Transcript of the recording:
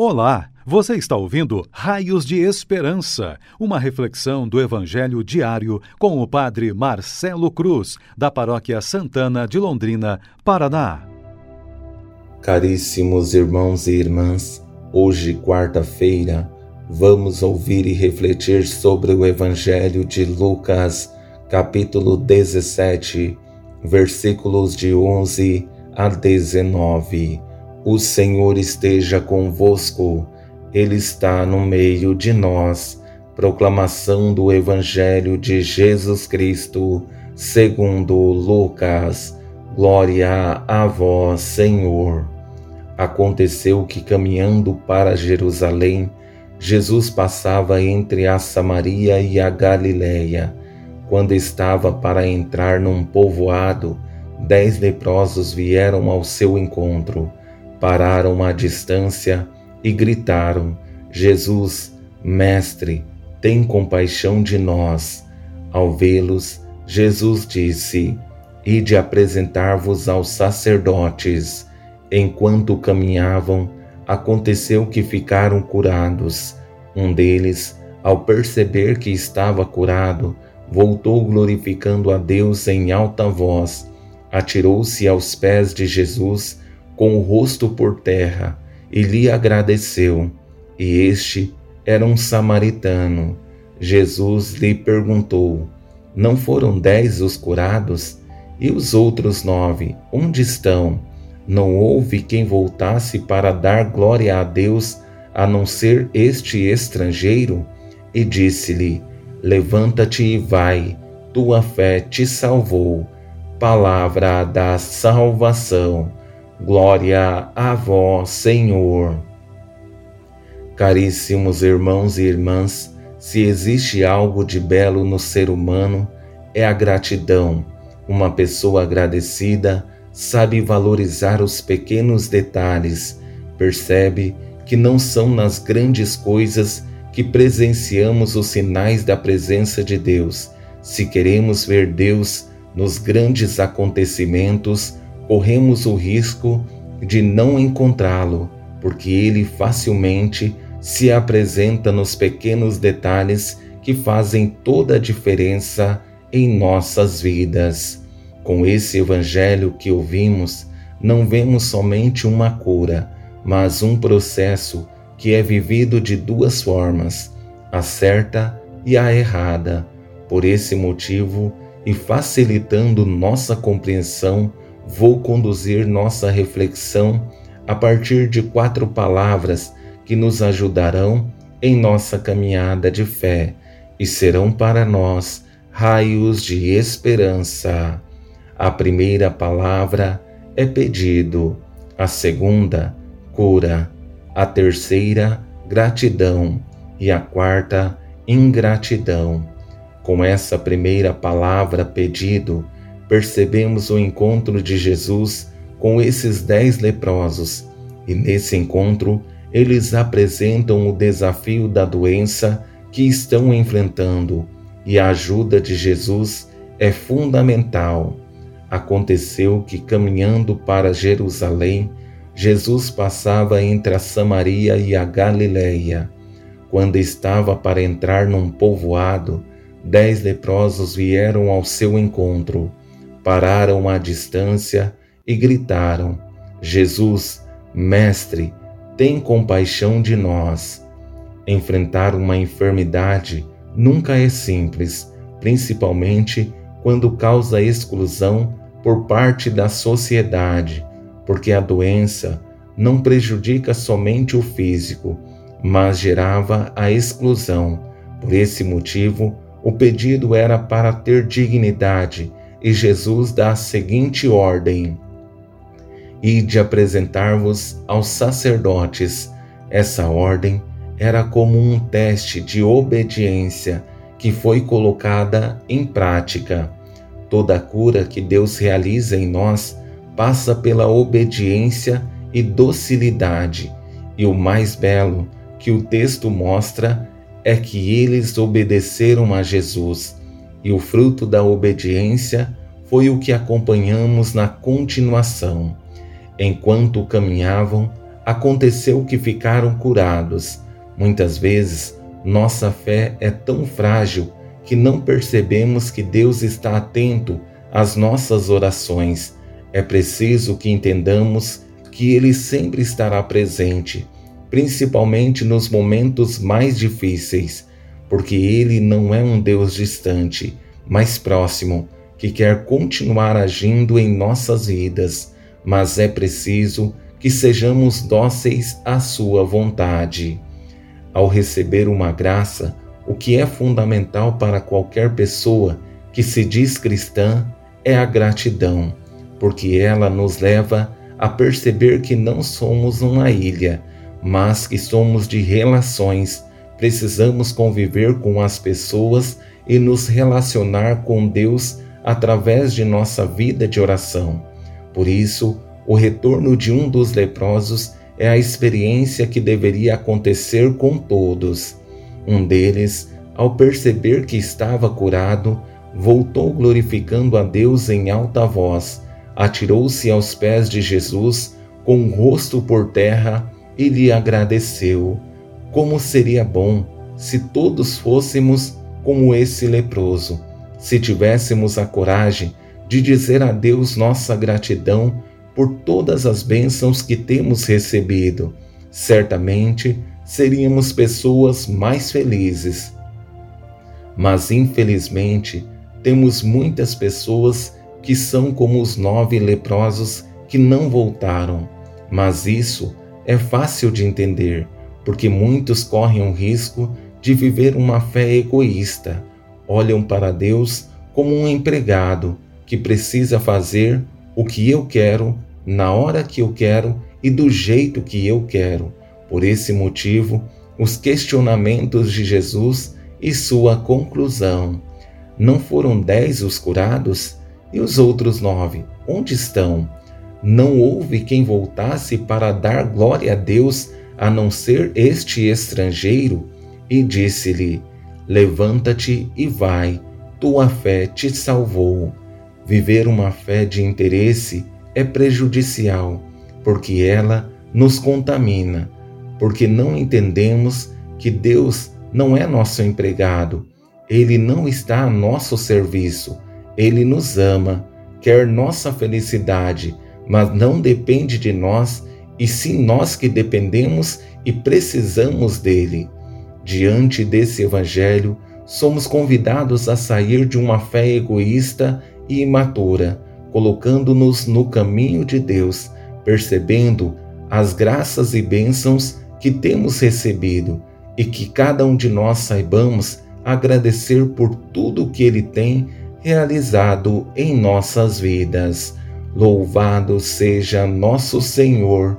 Olá, você está ouvindo Raios de Esperança, uma reflexão do Evangelho diário com o Padre Marcelo Cruz, da Paróquia Santana de Londrina, Paraná. Caríssimos irmãos e irmãs, hoje, quarta-feira, vamos ouvir e refletir sobre o Evangelho de Lucas, capítulo 17, versículos de 11 a 19 o Senhor esteja convosco, Ele está no meio de nós. Proclamação do Evangelho de Jesus Cristo, segundo Lucas. Glória a vós, Senhor. Aconteceu que, caminhando para Jerusalém, Jesus passava entre a Samaria e a Galiléia. Quando estava para entrar num povoado, dez leprosos vieram ao seu encontro pararam à distância e gritaram: Jesus, Mestre, tem compaixão de nós. Ao vê-los, Jesus disse: Ide apresentar-vos aos sacerdotes. Enquanto caminhavam, aconteceu que ficaram curados. Um deles, ao perceber que estava curado, voltou glorificando a Deus em alta voz, atirou-se aos pés de Jesus com o rosto por terra e lhe agradeceu. E este era um samaritano. Jesus lhe perguntou: Não foram dez os curados? E os outros nove, onde estão? Não houve quem voltasse para dar glória a Deus, a não ser este estrangeiro? E disse-lhe: Levanta-te e vai, tua fé te salvou. Palavra da salvação. Glória a vós, Senhor. Caríssimos irmãos e irmãs, se existe algo de belo no ser humano, é a gratidão. Uma pessoa agradecida sabe valorizar os pequenos detalhes, percebe que não são nas grandes coisas que presenciamos os sinais da presença de Deus. Se queremos ver Deus nos grandes acontecimentos, corremos o risco de não encontrá-lo, porque ele facilmente se apresenta nos pequenos detalhes que fazem toda a diferença em nossas vidas. Com esse evangelho que ouvimos, não vemos somente uma cura, mas um processo que é vivido de duas formas, a certa e a errada. Por esse motivo, e facilitando nossa compreensão, vou conduzir nossa reflexão a partir de quatro palavras que nos ajudarão em nossa caminhada de fé e serão para nós raios de esperança. A primeira palavra é pedido, a segunda, cura, a terceira, gratidão e a quarta, ingratidão. Com essa primeira palavra, pedido, percebemos o encontro de Jesus com esses dez leprosos, e nesse encontro eles apresentam o desafio da doença que estão enfrentando, e a ajuda de Jesus é fundamental. Aconteceu que, caminhando para Jerusalém, Jesus passava entre a Samaria e a Galileia. Quando estava para entrar num povoado, dez leprosos vieram ao seu encontro pararam à distância e gritaram: Jesus, Mestre, tem compaixão de nós. Enfrentar uma enfermidade nunca é simples, principalmente quando causa exclusão por parte da sociedade, porque a doença não prejudica somente o físico, mas gerava a exclusão. Por esse motivo, o pedido era para ter dignidade e Jesus dá a seguinte ordem: e de apresentar-vos aos sacerdotes. Essa ordem era como um teste de obediência que foi colocada em prática. Toda cura que Deus realiza em nós passa pela obediência e docilidade, e o mais belo que o texto mostra é que eles obedeceram a Jesus e o fruto da obediência foi o que acompanhamos na continuação. Enquanto caminhavam, aconteceu que ficaram curados. Muitas vezes, nossa fé é tão frágil que não percebemos que Deus está atento às nossas orações. É preciso que entendamos que Ele sempre estará presente, principalmente nos momentos mais difíceis, porque Ele não é um Deus distante, mas próximo, que quer continuar agindo em nossas vidas, mas é preciso que sejamos dóceis à Sua vontade. Ao receber uma graça, o que é fundamental para qualquer pessoa que se diz cristã é a gratidão, porque ela nos leva a perceber que não somos uma ilha, mas que somos de relações. Precisamos conviver com as pessoas e nos relacionar com Deus através de nossa vida de oração. Por isso, o retorno de um dos leprosos é a experiência que deveria acontecer com todos. Um deles, ao perceber que estava curado, voltou glorificando a Deus em alta voz, atirou-se aos pés de Jesus com o rosto por terra e lhe agradeceu. Como seria bom se todos fôssemos como esse leproso, se tivéssemos a coragem de dizer a Deus nossa gratidão por todas as bênçãos que temos recebido. Certamente seríamos pessoas mais felizes. Mas, infelizmente, temos muitas pessoas que são como os nove leprosos que não voltaram. Mas isso é fácil de entender, porque muitos correm o risco de viver uma fé egoísta. Olham para Deus como um empregado que precisa fazer o que eu quero na hora que eu quero e do jeito que eu quero. Por esse motivo, os questionamentos de Jesus e sua conclusão. Não foram dez os curados? E os outros nove, onde estão? Não houve quem voltasse para dar glória a Deus a não ser este estrangeiro? E disse-lhe: Levanta-te e vai, tua fé te salvou. Viver uma fé de interesse é prejudicial, porque ela nos contamina, porque não entendemos que Deus não é nosso empregado, ele não está a nosso serviço, ele nos ama, quer nossa felicidade, mas não depende de nós, e sim nós que dependemos e precisamos dele. Diante desse evangelho, somos convidados a sair de uma fé egoísta e imatura colocando-nos no caminho de Deus, percebendo as graças e bênçãos que temos recebido e que cada um de nós saibamos agradecer por tudo que Ele tem realizado em nossas vidas. Louvado seja nosso Senhor